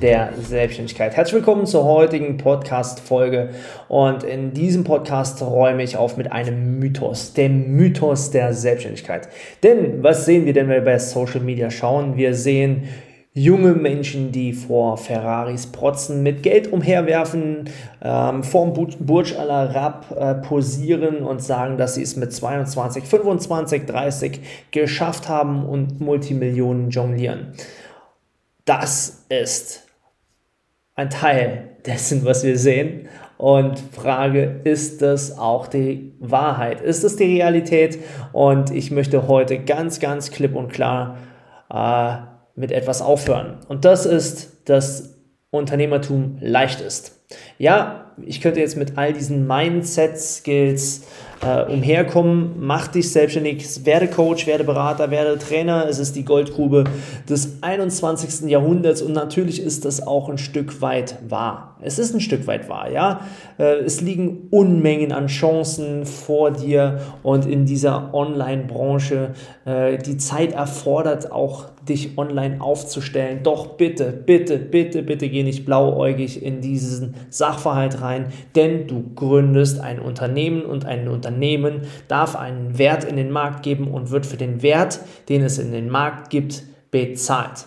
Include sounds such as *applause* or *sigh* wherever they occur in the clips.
der Selbstständigkeit. Herzlich willkommen zur heutigen Podcast-Folge. Und in diesem Podcast räume ich auf mit einem Mythos, dem Mythos der Selbstständigkeit. Denn was sehen wir denn, wenn wir bei Social Media schauen? Wir sehen junge Menschen, die vor Ferraris protzen, mit Geld umherwerfen, ähm, vorm Burj Al Arab äh, posieren und sagen, dass sie es mit 22, 25, 30 geschafft haben und Multimillionen jonglieren. Das ist ein Teil dessen, was wir sehen. Und Frage, ist das auch die Wahrheit? Ist das die Realität? Und ich möchte heute ganz, ganz klipp und klar äh, mit etwas aufhören. Und das ist, dass Unternehmertum leicht ist. Ja, ich könnte jetzt mit all diesen Mindset-Skills äh, umherkommen. Mach dich selbstständig, werde Coach, werde Berater, werde Trainer. Es ist die Goldgrube des 21. Jahrhunderts und natürlich ist das auch ein Stück weit wahr. Es ist ein Stück weit wahr, ja. Äh, es liegen Unmengen an Chancen vor dir und in dieser Online-Branche. Äh, die Zeit erfordert auch, dich online aufzustellen. Doch bitte, bitte, bitte, bitte geh nicht blauäugig in diesen Sachverhalt rein, denn du gründest ein Unternehmen und ein Unternehmen darf einen Wert in den Markt geben und wird für den Wert, den es in den Markt gibt, bezahlt.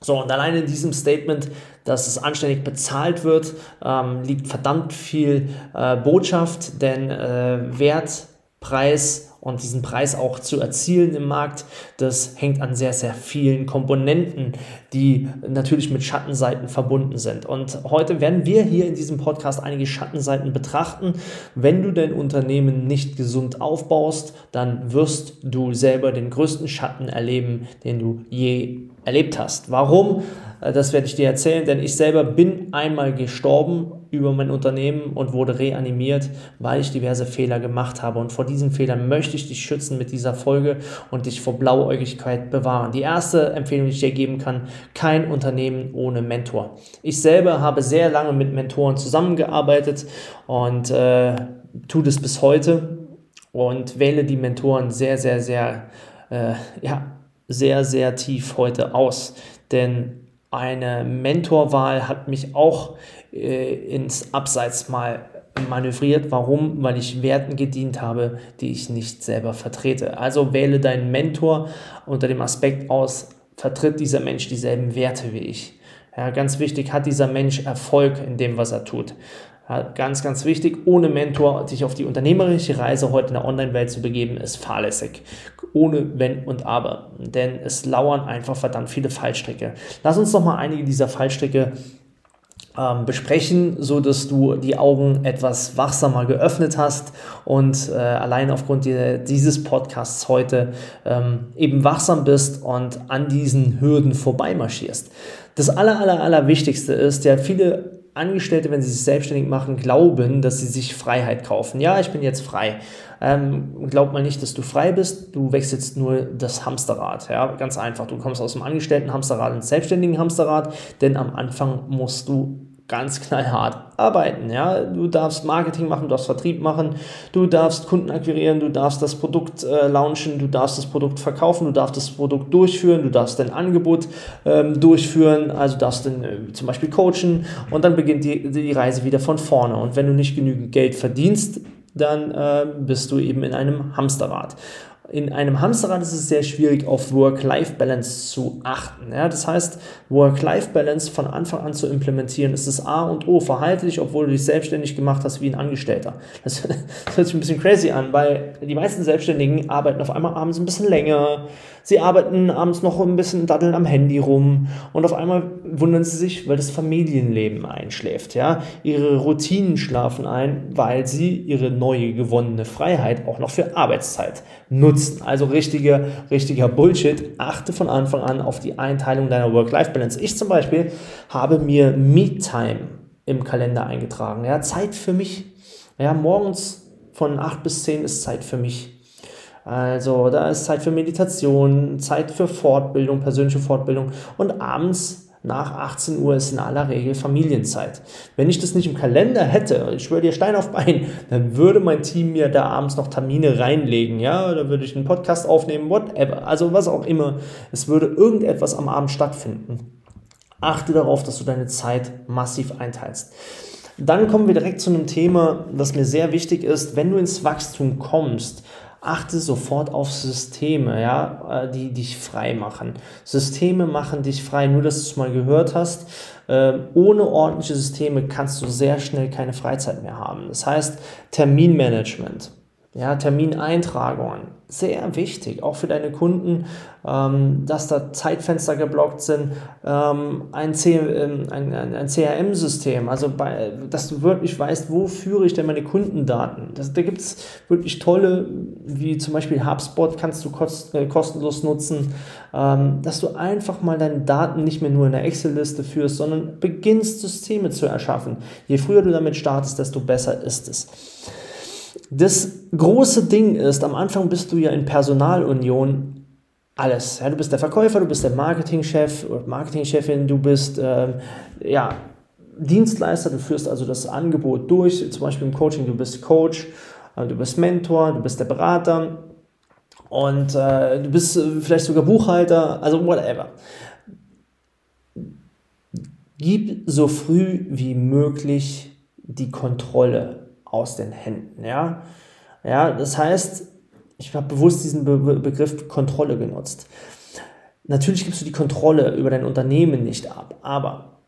So, und allein in diesem Statement, dass es anständig bezahlt wird, ähm, liegt verdammt viel äh, Botschaft, denn äh, Wert, Preis und diesen Preis auch zu erzielen im Markt, das hängt an sehr, sehr vielen Komponenten, die natürlich mit Schattenseiten verbunden sind. Und heute werden wir hier in diesem Podcast einige Schattenseiten betrachten. Wenn du dein Unternehmen nicht gesund aufbaust, dann wirst du selber den größten Schatten erleben, den du je erlebt hast. Warum? Äh, das werde ich dir erzählen, denn ich selber bin einmal gestorben über mein Unternehmen und wurde reanimiert, weil ich diverse Fehler gemacht habe. Und vor diesen Fehlern möchte ich dich schützen mit dieser Folge und dich vor Blauäugigkeit bewahren. Die erste Empfehlung, die ich dir geben kann, kein Unternehmen ohne Mentor. Ich selber habe sehr lange mit Mentoren zusammengearbeitet und äh, tue das bis heute und wähle die Mentoren sehr, sehr, sehr, äh, ja, sehr, sehr tief heute aus. Denn eine Mentorwahl hat mich auch äh, ins Abseits mal manövriert. Warum? Weil ich Werten gedient habe, die ich nicht selber vertrete. Also wähle deinen Mentor unter dem Aspekt aus, vertritt dieser Mensch dieselben Werte wie ich. Ja, ganz wichtig, hat dieser Mensch Erfolg in dem, was er tut. Ja, ganz, ganz wichtig, ohne Mentor sich auf die unternehmerische Reise heute in der Online-Welt zu begeben, ist fahrlässig. Ohne Wenn und Aber. Denn es lauern einfach verdammt viele Fallstricke. Lass uns doch mal einige dieser Fallstricke ähm, besprechen, so dass du die Augen etwas wachsamer geöffnet hast und äh, allein aufgrund die, dieses Podcasts heute ähm, eben wachsam bist und an diesen Hürden vorbeimarschierst. Das aller, aller, aller Wichtigste ist, ja, viele Angestellte, wenn sie sich selbstständig machen, glauben, dass sie sich Freiheit kaufen. Ja, ich bin jetzt frei. Ähm, glaub mal nicht, dass du frei bist. Du wechselst nur das Hamsterrad. Ja, ganz einfach. Du kommst aus dem Angestellten-Hamsterrad ins selbstständigen Hamsterrad, denn am Anfang musst du ganz knallhart arbeiten. Ja? Du darfst Marketing machen, du darfst Vertrieb machen, du darfst Kunden akquirieren, du darfst das Produkt äh, launchen, du darfst das Produkt verkaufen, du darfst das Produkt durchführen, du darfst dein Angebot ähm, durchführen, also darfst dann äh, zum Beispiel coachen und dann beginnt die, die Reise wieder von vorne. Und wenn du nicht genügend Geld verdienst, dann äh, bist du eben in einem Hamsterrad in einem Hamsterrad ist es sehr schwierig, auf Work-Life-Balance zu achten. Ja, das heißt, Work-Life-Balance von Anfang an zu implementieren, ist das A und O. Verhalte dich, obwohl du dich selbstständig gemacht hast wie ein Angestellter. Das, das *laughs* hört sich ein bisschen crazy an, weil die meisten Selbstständigen arbeiten auf einmal abends ein bisschen länger. Sie arbeiten abends noch ein bisschen daddeln am Handy rum und auf einmal wundern sie sich, weil das Familienleben einschläft. Ja? Ihre Routinen schlafen ein, weil sie ihre neue gewonnene Freiheit auch noch für Arbeitszeit nutzen. Also richtiger, richtiger Bullshit. Achte von Anfang an auf die Einteilung deiner Work-Life-Balance. Ich zum Beispiel habe mir Me-Time im Kalender eingetragen. Ja, Zeit für mich. Ja, morgens von 8 bis 10 ist Zeit für mich. Also da ist Zeit für Meditation, Zeit für Fortbildung, persönliche Fortbildung und abends nach 18 Uhr ist in aller Regel Familienzeit. Wenn ich das nicht im Kalender hätte, ich schwöre dir Stein auf Bein, dann würde mein Team mir da abends noch Termine reinlegen, ja, da würde ich einen Podcast aufnehmen, whatever, also was auch immer. Es würde irgendetwas am Abend stattfinden. Achte darauf, dass du deine Zeit massiv einteilst. Dann kommen wir direkt zu einem Thema, das mir sehr wichtig ist. Wenn du ins Wachstum kommst, achte sofort auf Systeme, ja, äh, die dich frei machen. Systeme machen dich frei, nur dass du es mal gehört hast. Ähm, ohne ordentliche Systeme kannst du sehr schnell keine Freizeit mehr haben. Das heißt, Terminmanagement, ja, Termineintragungen, sehr wichtig, auch für deine Kunden, ähm, dass da Zeitfenster geblockt sind, ähm, ein, ähm, ein, ein, ein CRM-System, also bei, dass du wirklich weißt, wo führe ich denn meine Kundendaten. Das, da gibt es wirklich tolle, wie zum Beispiel HubSpot kannst du kost, äh, kostenlos nutzen, ähm, dass du einfach mal deine Daten nicht mehr nur in der Excel-Liste führst, sondern beginnst Systeme zu erschaffen. Je früher du damit startest, desto besser ist es. Das große Ding ist, am Anfang bist du ja in Personalunion alles. Ja, du bist der Verkäufer, du bist der Marketingchef oder Marketingchefin, du bist ähm, ja, Dienstleister, du führst also das Angebot durch, zum Beispiel im Coaching, du bist Coach, äh, du bist Mentor, du bist der Berater und äh, du bist äh, vielleicht sogar Buchhalter, also whatever. Gib so früh wie möglich die Kontrolle aus den Händen. Ja, ja das heißt, ich habe bewusst diesen Be Begriff Kontrolle genutzt. Natürlich gibst du die Kontrolle über dein Unternehmen nicht ab, aber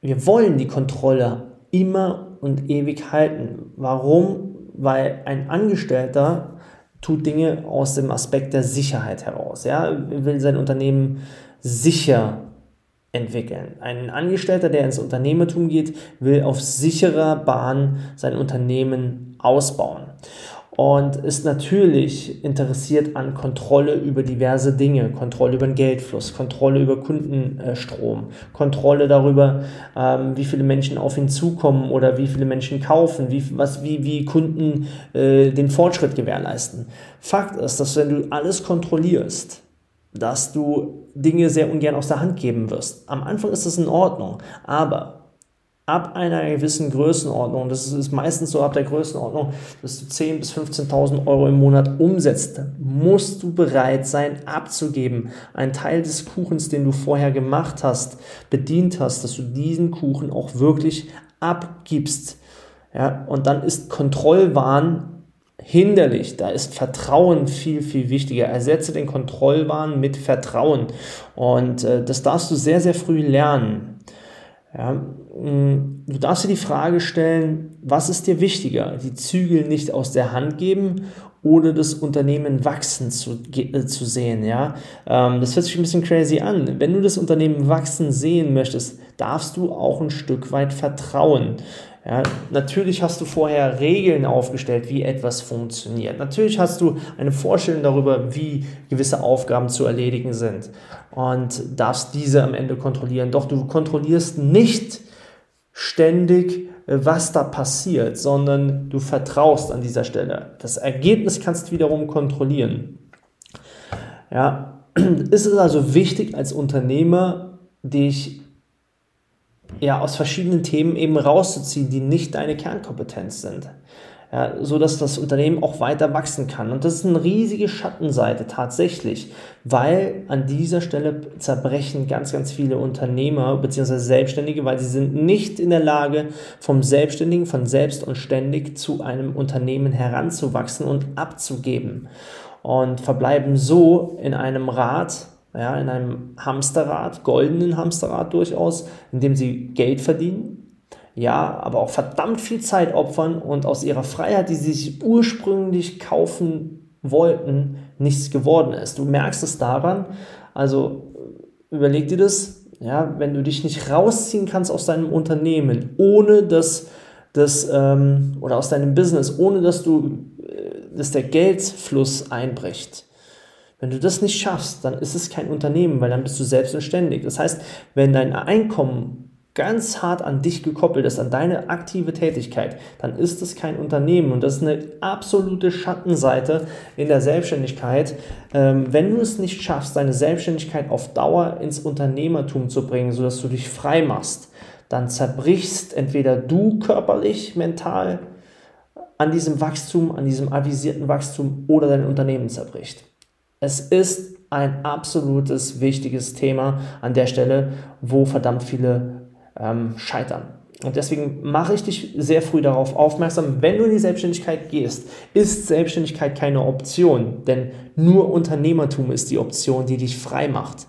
wir wollen die Kontrolle immer und ewig halten. Warum? Weil ein Angestellter tut Dinge aus dem Aspekt der Sicherheit heraus. Ja, will sein Unternehmen sicher entwickeln. Ein Angestellter, der ins Unternehmertum geht, will auf sicherer Bahn sein Unternehmen ausbauen und ist natürlich interessiert an Kontrolle über diverse Dinge, Kontrolle über den Geldfluss, Kontrolle über Kundenstrom, Kontrolle darüber, ähm, wie viele Menschen auf ihn zukommen oder wie viele Menschen kaufen, wie, was, wie, wie Kunden äh, den Fortschritt gewährleisten. Fakt ist, dass wenn du alles kontrollierst, dass du Dinge sehr ungern aus der Hand geben wirst. Am Anfang ist das in Ordnung, aber ab einer gewissen Größenordnung, das ist meistens so ab der Größenordnung, dass du 10.000 bis 15.000 Euro im Monat umsetzt, musst du bereit sein abzugeben. Ein Teil des Kuchens, den du vorher gemacht hast, bedient hast, dass du diesen Kuchen auch wirklich abgibst. Ja, und dann ist Kontrollwahn hinderlich. Da ist Vertrauen viel, viel wichtiger. Ersetze den Kontrollwahn mit Vertrauen. Und äh, das darfst du sehr, sehr früh lernen. Ja, mm, du darfst dir die Frage stellen, was ist dir wichtiger? Die Zügel nicht aus der Hand geben oder das Unternehmen wachsen zu, äh, zu sehen. Ja? Ähm, das hört sich ein bisschen crazy an. Wenn du das Unternehmen wachsen sehen möchtest, darfst du auch ein Stück weit vertrauen. Ja, natürlich hast du vorher Regeln aufgestellt, wie etwas funktioniert. Natürlich hast du eine Vorstellung darüber, wie gewisse Aufgaben zu erledigen sind und darfst diese am Ende kontrollieren. Doch du kontrollierst nicht ständig, äh, was da passiert, sondern du vertraust an dieser Stelle. Das Ergebnis kannst du wiederum kontrollieren. Ja, *clears throat* ist es also wichtig als Unternehmer, dich ja, aus verschiedenen Themen eben rauszuziehen, die nicht deine Kernkompetenz sind. Ja, so dass das Unternehmen auch weiter wachsen kann. Und das ist eine riesige Schattenseite tatsächlich, weil an dieser Stelle zerbrechen ganz, ganz viele Unternehmer bzw. Selbstständige, weil sie sind nicht in der Lage, vom Selbstständigen, von selbst und ständig zu einem Unternehmen heranzuwachsen und abzugeben. Und verbleiben so in einem Rad, ja, in einem Hamsterrad, goldenen Hamsterrad durchaus, in dem sie Geld verdienen, ja, aber auch verdammt viel Zeit opfern und aus ihrer Freiheit, die sie sich ursprünglich kaufen wollten, nichts geworden ist. Du merkst es daran, also überleg dir das, ja, wenn du dich nicht rausziehen kannst aus deinem Unternehmen, ohne dass das ähm, oder aus deinem Business, ohne dass du, äh, dass der Geldfluss einbricht, wenn du das nicht schaffst, dann ist es kein Unternehmen, weil dann bist du selbstständig. Das heißt, wenn dein Einkommen ganz hart an dich gekoppelt ist, an deine aktive Tätigkeit, dann ist es kein Unternehmen und das ist eine absolute Schattenseite in der Selbstständigkeit. Ähm, wenn du es nicht schaffst, deine Selbstständigkeit auf Dauer ins Unternehmertum zu bringen, sodass du dich frei machst, dann zerbrichst entweder du körperlich, mental an diesem Wachstum, an diesem avisierten Wachstum oder dein Unternehmen zerbricht. Es ist ein absolutes wichtiges Thema an der Stelle, wo verdammt viele ähm, scheitern. Und deswegen mache ich dich sehr früh darauf aufmerksam, wenn du in die Selbstständigkeit gehst, ist Selbstständigkeit keine Option, denn nur Unternehmertum ist die Option, die dich frei macht.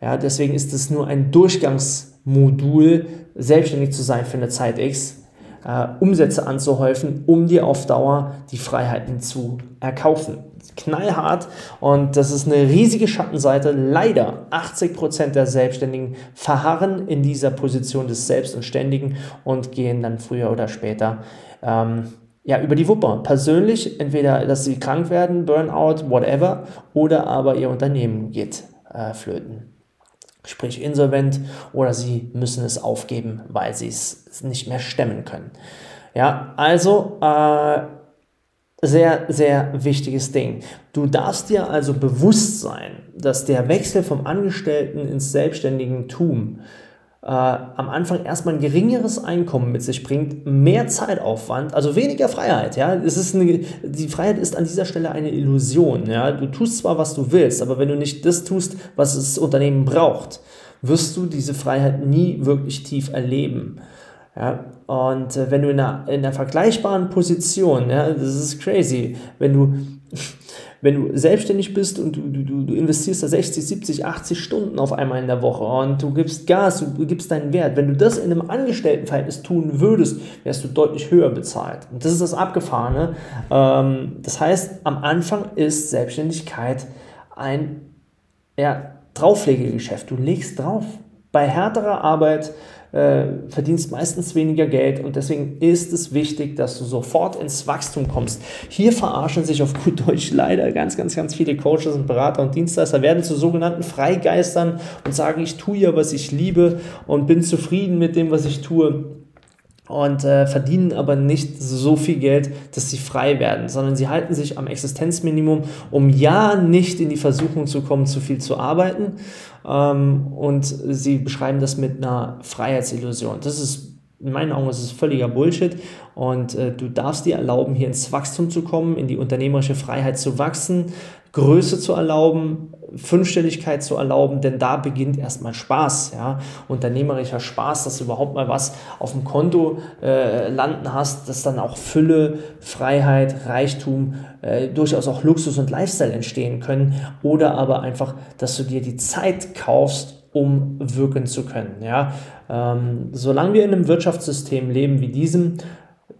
Ja, deswegen ist es nur ein Durchgangsmodul, selbstständig zu sein für eine Zeit X, äh, Umsätze anzuhäufen, um dir auf Dauer die Freiheiten zu erkaufen knallhart und das ist eine riesige Schattenseite. Leider 80% der Selbstständigen verharren in dieser Position des Selbst und und gehen dann früher oder später ähm, ja, über die Wupper. Persönlich, entweder, dass sie krank werden, Burnout, whatever, oder aber ihr Unternehmen geht äh, flöten. Sprich insolvent oder sie müssen es aufgeben, weil sie es nicht mehr stemmen können. Ja, also äh, sehr, sehr wichtiges Ding. Du darfst dir also bewusst sein, dass der Wechsel vom Angestellten ins Selbstständigentum äh, am Anfang erstmal ein geringeres Einkommen mit sich bringt, mehr Zeitaufwand, also weniger Freiheit. Ja, es ist eine, die Freiheit ist an dieser Stelle eine Illusion. Ja, du tust zwar was du willst, aber wenn du nicht das tust, was das Unternehmen braucht, wirst du diese Freiheit nie wirklich tief erleben. Ja, und äh, wenn du in einer, in einer vergleichbaren Position, ja, das ist crazy, wenn du, wenn du selbstständig bist und du, du, du investierst da 60, 70, 80 Stunden auf einmal in der Woche und du gibst Gas, du gibst deinen Wert, wenn du das in einem Angestelltenverhältnis tun würdest, wärst du deutlich höher bezahlt. Und das ist das Abgefahrene. Ähm, das heißt, am Anfang ist Selbstständigkeit ein ja, Drauflegegeschäft. Du legst drauf. Bei härterer Arbeit äh, verdienst meistens weniger Geld und deswegen ist es wichtig, dass du sofort ins Wachstum kommst. Hier verarschen sich auf gut Deutsch leider ganz, ganz, ganz viele Coaches und Berater und Dienstleister, werden zu sogenannten Freigeistern und sagen, ich tue ja, was ich liebe und bin zufrieden mit dem, was ich tue und äh, verdienen aber nicht so viel Geld, dass sie frei werden, sondern sie halten sich am Existenzminimum, um ja nicht in die Versuchung zu kommen, zu viel zu arbeiten. Ähm, und sie beschreiben das mit einer Freiheitsillusion. Das ist in meinen Augen ist es völliger Bullshit und äh, du darfst dir erlauben, hier ins Wachstum zu kommen, in die unternehmerische Freiheit zu wachsen, Größe zu erlauben, Fünfstelligkeit zu erlauben, denn da beginnt erstmal Spaß, ja, unternehmerischer Spaß, dass du überhaupt mal was auf dem Konto äh, landen hast, dass dann auch Fülle, Freiheit, Reichtum, äh, durchaus auch Luxus und Lifestyle entstehen können oder aber einfach, dass du dir die Zeit kaufst, um wirken zu können, ja. Ähm, solange wir in einem Wirtschaftssystem leben wie diesem,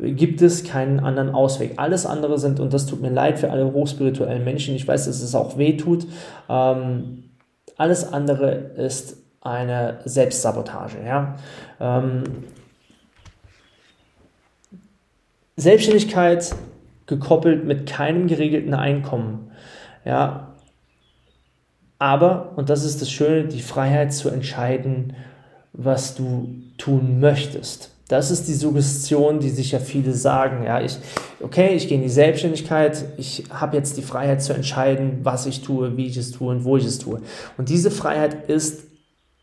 gibt es keinen anderen Ausweg. Alles andere sind, und das tut mir leid für alle hochspirituellen Menschen, ich weiß, dass es auch weh tut, ähm, alles andere ist eine Selbstsabotage. Ja? Ähm, Selbstständigkeit gekoppelt mit keinem geregelten Einkommen. Ja, aber, und das ist das Schöne, die Freiheit zu entscheiden, was du tun möchtest. Das ist die Suggestion, die sich ja viele sagen. Ja, ich, okay, ich gehe in die Selbstständigkeit, ich habe jetzt die Freiheit zu entscheiden, was ich tue, wie ich es tue und wo ich es tue. Und diese Freiheit ist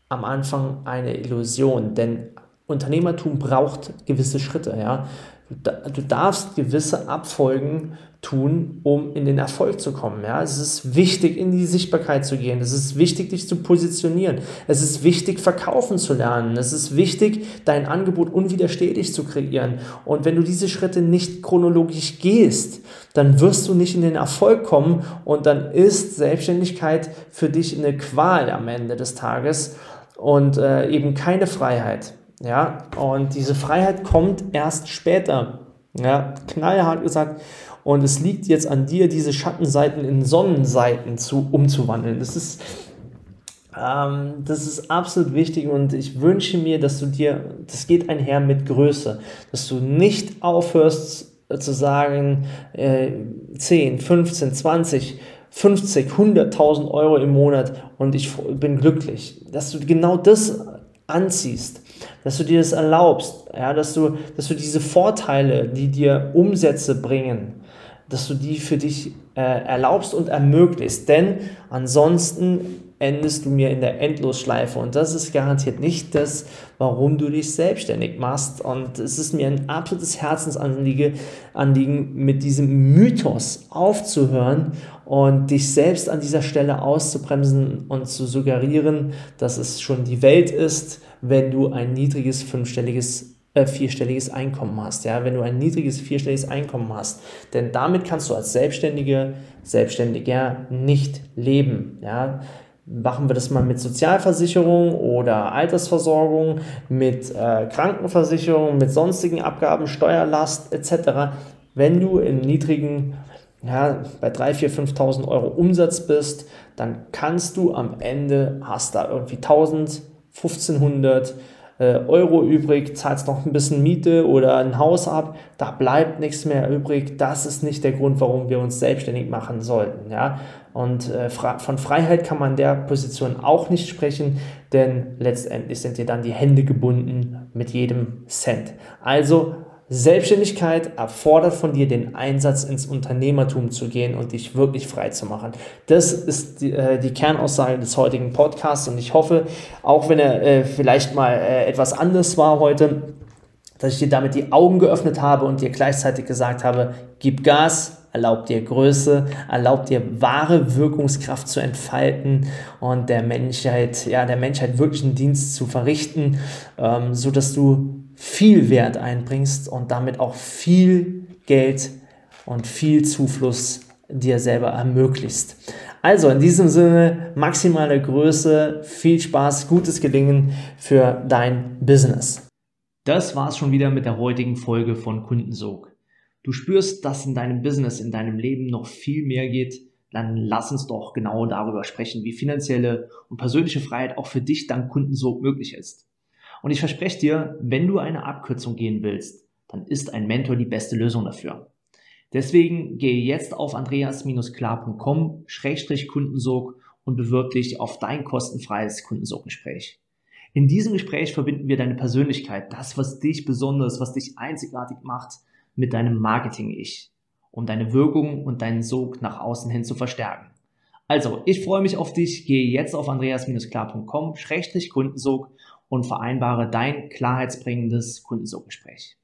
am Anfang eine Illusion, denn Unternehmertum braucht gewisse Schritte. Ja, du darfst gewisse Abfolgen tun, um in den Erfolg zu kommen. Ja, es ist wichtig, in die Sichtbarkeit zu gehen. Es ist wichtig, dich zu positionieren. Es ist wichtig, verkaufen zu lernen. Es ist wichtig, dein Angebot unwiderstehlich zu kreieren. Und wenn du diese Schritte nicht chronologisch gehst, dann wirst du nicht in den Erfolg kommen und dann ist Selbstständigkeit für dich eine Qual am Ende des Tages und äh, eben keine Freiheit. Ja, und diese Freiheit kommt erst später. Ja, knallhart gesagt. Und es liegt jetzt an dir, diese Schattenseiten in Sonnenseiten zu, umzuwandeln. Das ist, ähm, das ist absolut wichtig und ich wünsche mir, dass du dir, das geht einher mit Größe, dass du nicht aufhörst zu sagen, äh, 10, 15, 20, 50, 100.000 Euro im Monat und ich bin glücklich. Dass du genau das anziehst, dass du dir das erlaubst, ja, dass du, dass du diese Vorteile, die dir Umsätze bringen, dass du die für dich äh, erlaubst und ermöglicht. Denn ansonsten endest du mir in der Endlosschleife. Und das ist garantiert nicht das, warum du dich selbstständig machst. Und es ist mir ein absolutes Herzensanliegen, Anliegen, mit diesem Mythos aufzuhören und dich selbst an dieser Stelle auszubremsen und zu suggerieren, dass es schon die Welt ist, wenn du ein niedriges fünfstelliges äh, vierstelliges Einkommen hast, ja, wenn du ein niedriges vierstelliges Einkommen hast, denn damit kannst du als Selbstständige, Selbstständiger nicht leben, ja. Machen wir das mal mit Sozialversicherung oder Altersversorgung, mit äh, Krankenversicherung, mit sonstigen Abgaben, Steuerlast etc. Wenn du im niedrigen, ja, bei 3.000, 4.000, 5.000 Euro Umsatz bist, dann kannst du am Ende, hast da irgendwie 1.000, 1.500, äh, Euro übrig, zahlst noch ein bisschen Miete oder ein Haus ab, da bleibt nichts mehr übrig. Das ist nicht der Grund, warum wir uns selbstständig machen sollten. Ja? Und äh, von Freiheit kann man der Position auch nicht sprechen, denn letztendlich sind dir dann die Hände gebunden mit jedem Cent. Also Selbstständigkeit erfordert von dir den Einsatz ins Unternehmertum zu gehen und dich wirklich frei zu machen. Das ist die, äh, die Kernaussage des heutigen Podcasts und ich hoffe, auch wenn er äh, vielleicht mal äh, etwas anders war heute, dass ich dir damit die Augen geöffnet habe und dir gleichzeitig gesagt habe, gib Gas, erlaubt dir Größe, erlaubt dir wahre Wirkungskraft zu entfalten und der Menschheit, ja, der Menschheit wirklich einen Dienst zu verrichten, ähm, so dass du viel Wert einbringst und damit auch viel Geld und viel Zufluss dir selber ermöglicht. Also in diesem Sinne maximale Größe, viel Spaß, gutes Gelingen für dein Business. Das war's schon wieder mit der heutigen Folge von Kundensog. Du spürst, dass in deinem Business, in deinem Leben noch viel mehr geht, dann lass uns doch genau darüber sprechen, wie finanzielle und persönliche Freiheit auch für dich dank Kundensog möglich ist. Und ich verspreche dir, wenn du eine Abkürzung gehen willst, dann ist ein Mentor die beste Lösung dafür. Deswegen gehe jetzt auf andreas-klar.com-kundensog und bewirb dich auf dein kostenfreies Kundensoggespräch. In diesem Gespräch verbinden wir deine Persönlichkeit, das, was dich besonders, was dich einzigartig macht, mit deinem Marketing-Ich, um deine Wirkung und deinen Sog nach außen hin zu verstärken. Also, ich freue mich auf dich. Gehe jetzt auf andreas-klar.com-kundensog und vereinbare dein klarheitsbringendes Kundensuchgespräch.